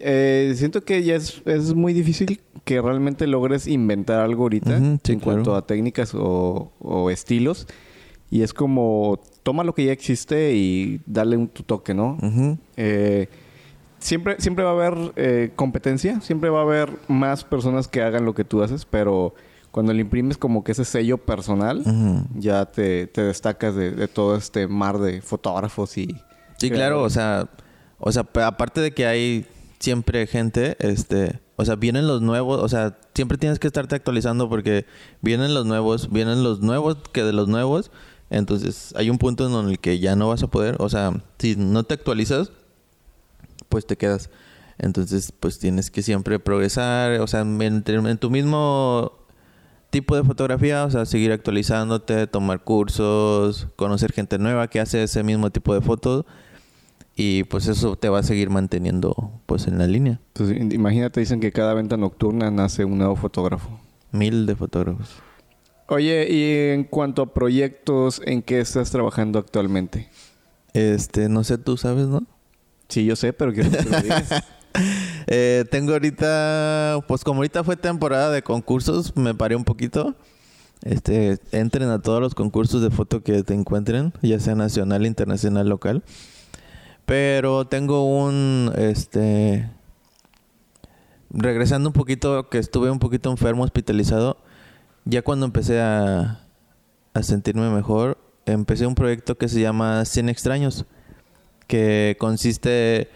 eh, siento que ya es, es, muy difícil que realmente logres inventar algo ahorita sí, en cuanto a técnicas o, o estilos. Y es como, toma lo que ya existe y dale un tu toque, ¿no? Eh, siempre, siempre va a haber eh, competencia, siempre va a haber más personas que hagan lo que tú haces, pero cuando le imprimes como que ese sello personal, ya te, te destacas de, de todo este mar de fotógrafos y... Sí, claro, o sea, o sea, aparte de que hay siempre gente, este, o sea, vienen los nuevos, o sea, siempre tienes que estarte actualizando porque vienen los nuevos, vienen los nuevos que de los nuevos, entonces hay un punto en el que ya no vas a poder, o sea, si no te actualizas, pues te quedas. Entonces, pues tienes que siempre progresar, o sea, en, en tu mismo tipo de fotografía, o sea, seguir actualizándote, tomar cursos, conocer gente nueva que hace ese mismo tipo de fotos y pues eso te va a seguir manteniendo pues en la línea. Entonces, imagínate, dicen que cada venta nocturna nace un nuevo fotógrafo. Mil de fotógrafos. Oye, y en cuanto a proyectos, ¿en qué estás trabajando actualmente? Este, no sé, tú sabes, ¿no? Sí, yo sé, pero quiero que lo digas. [laughs] Eh, tengo ahorita, pues como ahorita fue temporada de concursos, me paré un poquito. Este, entren a todos los concursos de foto que te encuentren, ya sea nacional, internacional, local. Pero tengo un, este, regresando un poquito, que estuve un poquito enfermo, hospitalizado. Ya cuando empecé a, sentirme mejor, empecé un proyecto que se llama 100 extraños, que consiste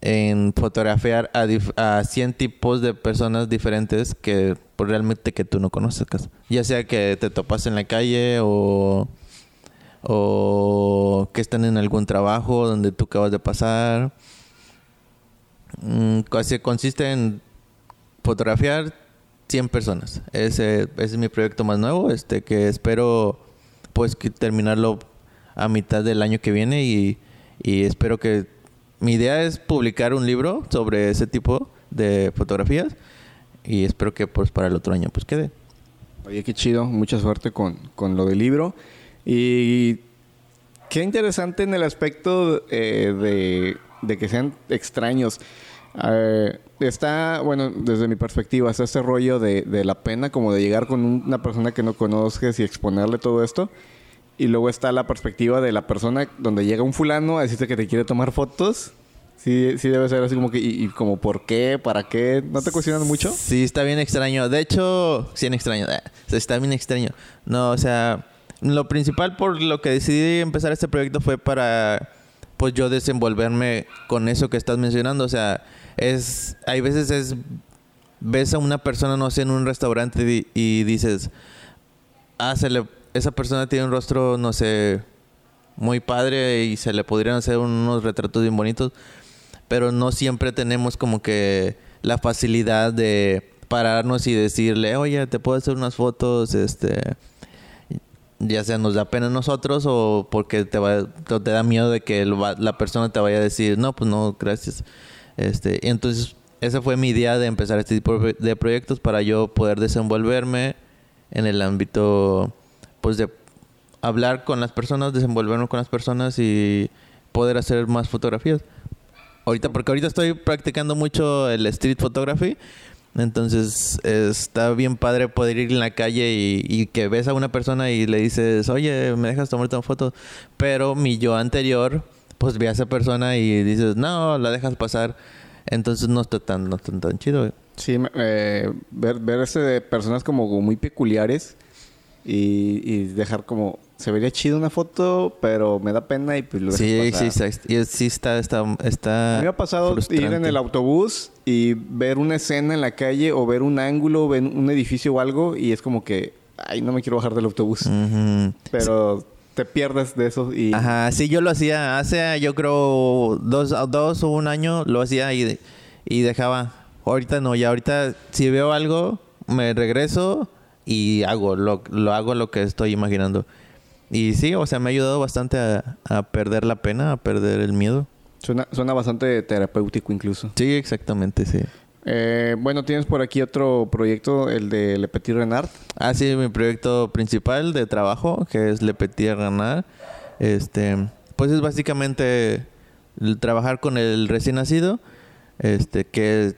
en fotografiar a, a 100 tipos de personas diferentes que pues, realmente que tú no conoces. Ya sea que te topas en la calle o, o que están en algún trabajo donde tú acabas de pasar. Mm, consiste en fotografiar 100 personas. Ese, ese es mi proyecto más nuevo, este que espero pues que terminarlo a mitad del año que viene y, y espero que mi idea es publicar un libro sobre ese tipo de fotografías y espero que pues para el otro año pues quede. Oye, qué chido. Mucha suerte con, con lo del libro. Y qué interesante en el aspecto eh, de, de que sean extraños. Eh, está, bueno, desde mi perspectiva, está este rollo de, de la pena, como de llegar con un- una persona que no conozcas y exponerle todo esto. Y luego está la perspectiva de la persona donde llega un fulano a decirte que te quiere tomar fotos. Sí, sí debe ser así como que, y, y como por qué, para qué, ¿no te cuestionan mucho? Sí, está bien extraño. De hecho, sí, extraño. eh, Está bien extraño. No, o sea, lo principal por lo que decidí empezar este proyecto fue para, pues yo desenvolverme con eso que estás mencionando. O sea, es, hay veces es, ves a una persona, no sé, en un restaurante y, y dices, ah, se le, esa persona tiene un rostro, no sé, muy padre y se le podrían hacer unos retratos bien bonitos pero no siempre tenemos como que la facilidad de pararnos y decirle, oye, te puedo hacer unas fotos, este, ya sea nos da pena a nosotros o porque te, va, te te da miedo de que la persona te vaya a decir, no, pues no, gracias. Este, y entonces, esa fue mi idea de empezar este tipo de proyectos para yo poder desenvolverme en el ámbito, pues de hablar con las personas, desenvolverme con las personas y poder hacer más fotografías. Ahorita, porque ahorita estoy practicando mucho el street photography. Entonces está bien padre poder ir en la calle y, que ves a una persona y le dices, oye, ¿me dejas tomarte una foto? Pero mi yo anterior, pues ve a esa persona y dices, no, la dejas pasar. Entonces no está tan, no está tan chido. Sí, eh, ver, ver ese de personas como, muy peculiares y dejar como... Se vería chido una foto, pero me da pena y pues lo Sí, sí, pasar. sí, y sí está, está, me ha pasado ir en el autobús y ver una escena en la calle o ver un ángulo, ver un edificio o algo y es como que, ay, no me quiero bajar del autobús. Pero te pierdes de eso y... Ajá, sí, yo lo hacía hace, yo creo, dos, dos o un año lo hacía y, y dejaba. Ahorita no, ya ahorita si veo algo, me regreso y hago, lo, lo hago lo que estoy imaginando. Y sí, o sea, me ha ayudado bastante a, a perder la pena, a perder el miedo. Suena, suena bastante terapéutico incluso. Sí, exactamente, sí. Eh, bueno, tienes por aquí otro proyecto, el de Le Petit Renard. Ah, sí, mi proyecto principal de trabajo, que es Le Petit Renard. Este, pues es básicamente el trabajar con el recién nacido, este, que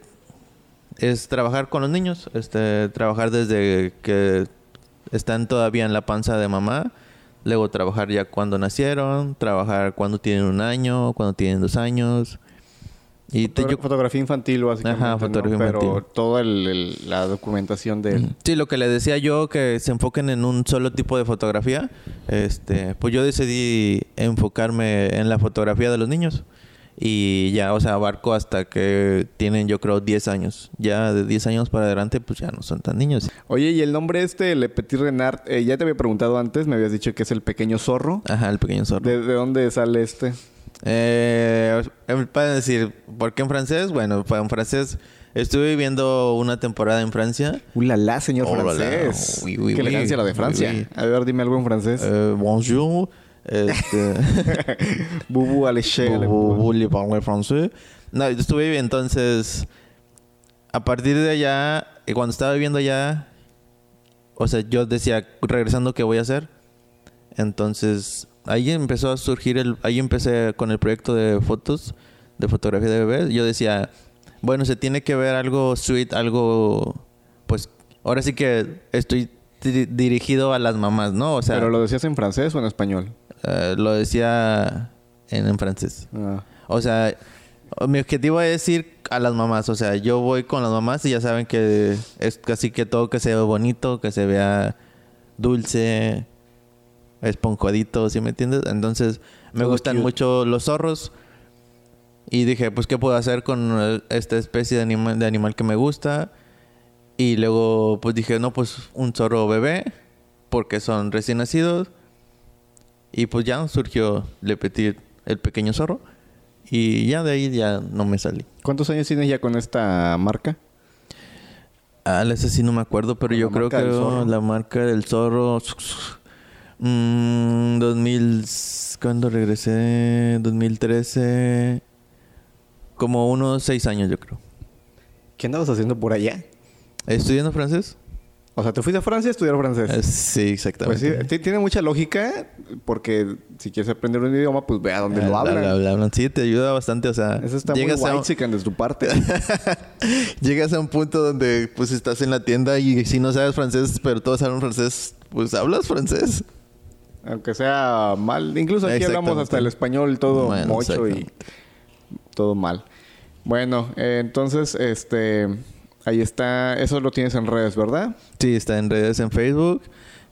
es trabajar con los niños, este, trabajar desde que están todavía en la panza de mamá, luego trabajar ya cuando nacieron, trabajar cuando tienen un año, cuando tienen dos años. Y te, yo, fotografía infantil básicamente, Ajá, fotografía ¿no? pero toda la documentación de Sí, lo que le decía yo que se enfoquen en un solo tipo de fotografía, este, pues yo decidí enfocarme en la fotografía de los niños. Y ya, o sea, abarco hasta que tienen, yo creo, 10 años. Ya de 10 años para adelante, pues ya no son tan niños. Oye, y el nombre este, Le Petit Renard, eh, ya te había preguntado antes, me habías dicho que es el pequeño zorro. Ajá, el pequeño zorro. ¿De, dónde sale este? Eh, para decir, ¿por qué en francés? Bueno, en francés estuve viviendo una temporada en Francia. ¡Ulala, señor francés! Uy, uy, qué elegancia la de Francia! A ver, dime algo en francés. Eh, bonjour. Este... [laughs] Bubu. Bubu le parle francés. No, estuve entonces... A partir de allá, cuando estaba viviendo allá, o sea, yo decía, regresando, ¿qué voy a hacer? Entonces, ahí empezó a surgir el... Ahí empecé con el proyecto de fotos, de fotografía de bebés. Yo decía, bueno, se tiene que ver algo sweet, algo... Pues, ahora sí que estoy dirigido a las mamás, ¿no? O sea... ¿Pero lo decías en francés o en español? Eh, lo decía en, francés. Ah. O sea, mi objetivo es ir a las mamás. O sea, yo voy con las mamás y ya saben que es casi que todo que se vea bonito, que se vea dulce, esponjadito, ¿sí me entiendes? Entonces, me gustan mucho los zorros. Y dije, pues, ¿qué puedo hacer con esta especie de de animal que me gusta? Y luego, pues dije, no, pues un zorro bebé, porque son recién nacidos. Y pues ya surgió Le Petit, el pequeño zorro. Y ya de ahí ya no me salí. ¿Cuántos años tienes ya con esta marca? Ah, ese sí no me acuerdo, pero yo creo que la marca del zorro... Mmm, 2000... ¿Cuándo regresé? 2013... Como unos seis años, yo creo. ¿Qué andabas haciendo por allá? ¿Estudiando francés? O sea, te fuiste a Francia a estudiar francés. Eh, sí, exactamente. Pues sí, tiene mucha lógica porque si quieres aprender un idioma, pues ve a dónde lo ah, hablan. Sí, te ayuda bastante, o sea... Eso está llegas muy a de tu parte. [laughs] llegas a un punto donde pues estás en la tienda y si no sabes francés, pero todos hablan francés, pues hablas francés. Aunque sea mal. Incluso aquí hablamos hasta el español todo mocho y todo mal. Bueno, eh, entonces, este... Ahí está, eso lo tienes en redes, ¿verdad? Sí, está en redes, en Facebook.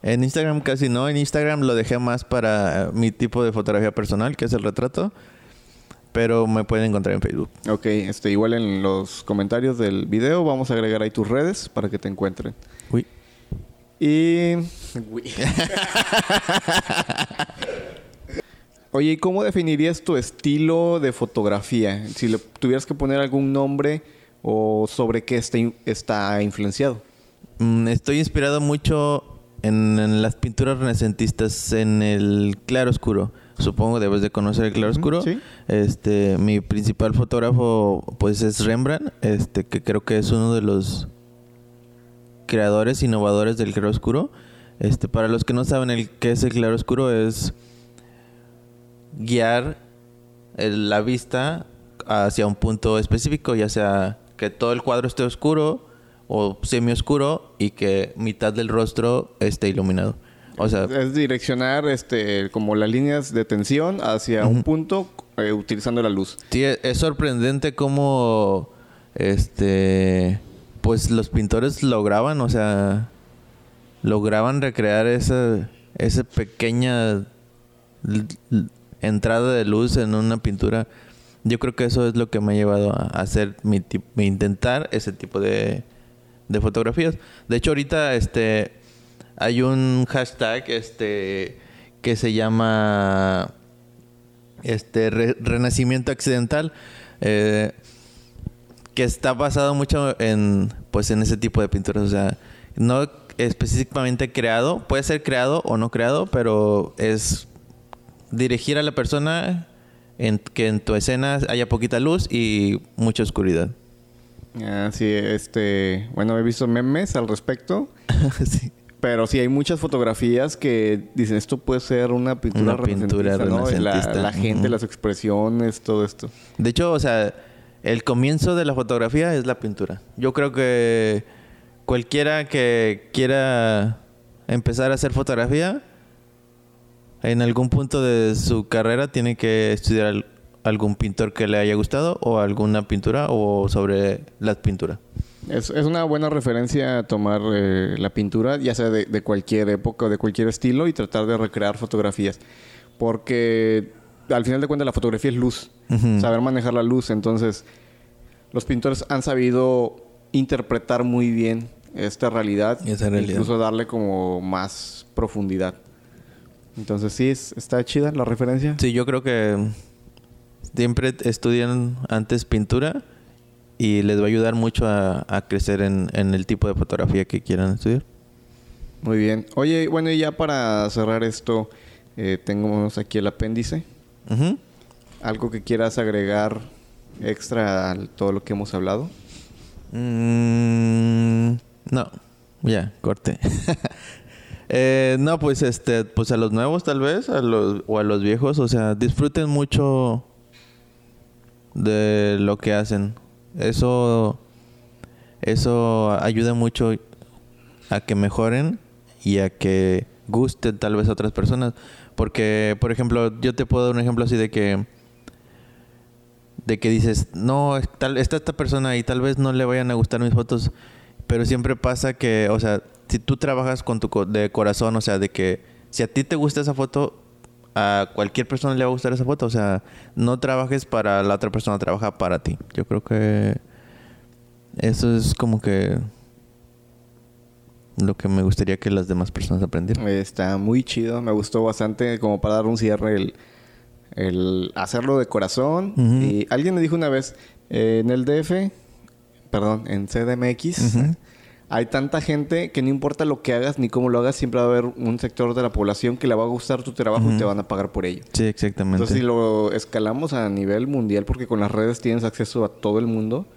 En Instagram casi no. En Instagram lo dejé más para mi tipo de fotografía personal, que es el retrato. Pero me pueden encontrar en Facebook. Ok, este, igual en los comentarios del video vamos a agregar ahí tus redes para que te encuentren. Uy. Y... [laughs] Oye, ¿y cómo definirías tu estilo de fotografía? Si le tuvieras que poner algún nombre o sobre qué está, está influenciado? Mm, estoy inspirado mucho en, las pinturas renacentistas, en el claro oscuro. Supongo debes de conocer el claro oscuro. ¿Sí? Este, mi principal fotógrafo pues es Rembrandt, este que creo que es uno de los creadores innovadores del claro oscuro. Este, para los que no saben el qué es el claro oscuro es guiar la vista hacia un punto específico, ya sea que todo el cuadro esté oscuro o semi oscuro y que mitad del rostro esté iluminado. O sea, es direccionar este como las líneas de tensión hacia un punto eh, utilizando la luz. Sí, es sorprendente cómo este pues los pintores lograban, o sea, lograban recrear esa esa pequeña entrada de luz en una pintura yo creo que eso es lo que me ha llevado a hacer mi, intentar ese tipo de, fotografías. De hecho, ahorita este hay un hashtag este que se llama este renacimiento accidental eh, que está basado mucho en pues en ese tipo de pinturas o sea no específicamente creado puede ser creado o no creado pero es dirigir a la persona en que en tu escena haya poquita luz y mucha oscuridad. Ah, sí, este... Bueno, he visto memes al respecto. [laughs] sí. Pero sí hay muchas fotografías que dicen esto puede ser una pintura Una pintura renacentista, ¿no? La- gente, las expresiones, todo esto. De hecho, o sea, el comienzo de la fotografía es la pintura. Yo creo que cualquiera que quiera empezar a hacer fotografía, en algún punto de su carrera tiene que estudiar al- algún pintor que le haya gustado o alguna pintura o sobre la pintura. Es, es una buena referencia a tomar eh, la pintura, ya sea de, de cualquier época o de cualquier estilo, y tratar de recrear fotografías. Porque al final de cuentas la fotografía es luz, saber manejar la luz. Entonces, los pintores han sabido interpretar muy bien esta realidad, Esa realidad. incluso darle como más profundidad. Entonces, sí, es- está chida la referencia. Sí, yo creo que siempre estudian antes pintura y les va a ayudar mucho a, a crecer en, en el tipo de fotografía que quieran estudiar. Muy bien. Oye, bueno, y ya para cerrar esto, eh, tenemos aquí el apéndice. ¿Algo que quieras agregar extra a todo lo que hemos hablado? Mm, no, ya, corte. [laughs] Eh, no, pues este, pues a los nuevos tal vez, a los, o a los viejos, o sea, disfruten mucho de lo que hacen. Eso, eso ayuda mucho a que mejoren y a que gusten tal vez a otras personas. Porque, por ejemplo, yo te puedo dar un ejemplo así de que de que dices, no, está esta persona y tal vez no le vayan a gustar mis fotos, pero siempre pasa que, o sea, si tú trabajas con tu co- de corazón, o sea, de que si a ti te gusta esa foto, a cualquier persona le va a gustar esa foto, o sea, no trabajes para la otra persona, trabaja para ti. Yo creo que eso es como que lo que me gustaría que las demás personas aprendieran. Está muy chido, me gustó bastante como para dar un cierre el, el hacerlo de corazón. Y alguien me dijo una vez, eh, en el DF, perdón, en CDMX, Ujú. Hay tanta gente que no importa lo que hagas ni cómo lo hagas, siempre va a haber un sector de la población que le va a gustar tu trabajo y te van a pagar por ello. Sí, exactamente. Entonces, si lo escalamos a nivel mundial, porque con las redes tienes acceso a todo el mundo,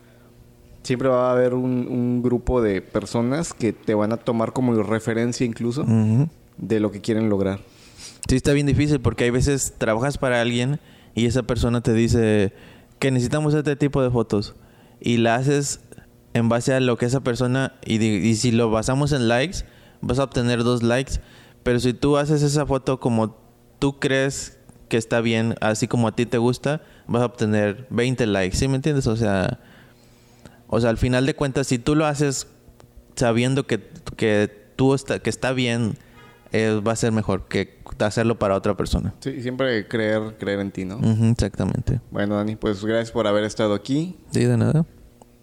siempre va a haber un, un grupo de personas que te van a tomar como referencia incluso de lo que quieren lograr. Sí, está bien difícil porque hay veces trabajas para alguien y esa persona te dice que necesitamos este tipo de fotos y la haces en base a lo que esa persona y, si lo basamos en likes vas a obtener dos likes pero si tú haces esa foto como tú crees que está bien así como a ti te gusta vas a obtener 20 likes ¿sí me entiendes? o sea o sea al final de cuentas si tú lo haces sabiendo que, que tú está, que está bien eh, va a ser mejor que hacerlo para otra persona. Sí, siempre creer, creer en ti, ¿no? Exactamente. Bueno, Dani, pues gracias por haber estado aquí Sí, de nada.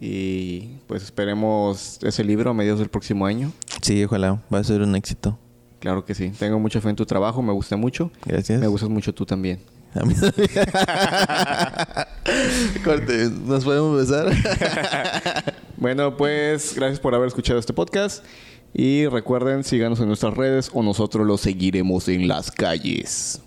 Y pues esperemos ese libro a mediados del próximo año. Sí, ojalá. Va a ser un éxito. Claro que sí. Tengo mucha fe en tu trabajo, me gusta mucho. Gracias. Me gustas mucho tú también. A mí también. [laughs] Corte, ¿nos podemos besar? [laughs] Bueno, pues gracias por haber escuchado este podcast y recuerden, síganos en nuestras redes o nosotros los seguiremos en las calles.